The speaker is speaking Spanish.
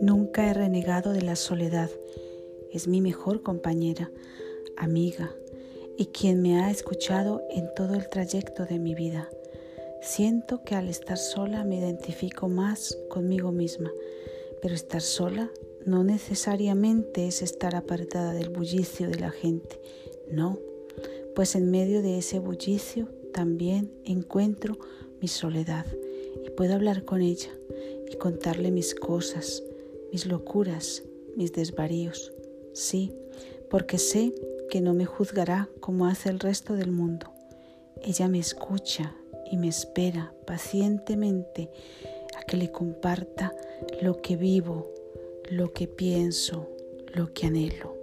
Nunca he renegado de la soledad. Es mi mejor compañera, amiga y quien me ha escuchado en todo el trayecto de mi vida. Siento que al estar sola me identifico más conmigo misma, pero estar sola no necesariamente es estar apartada del bullicio de la gente, no, pues en medio de ese bullicio también encuentro mi soledad y puedo hablar con ella y contarle mis cosas, mis locuras, mis desvaríos. Sí, porque sé que no me juzgará como hace el resto del mundo. Ella me escucha y me espera pacientemente a que le comparta lo que vivo, lo que pienso, lo que anhelo.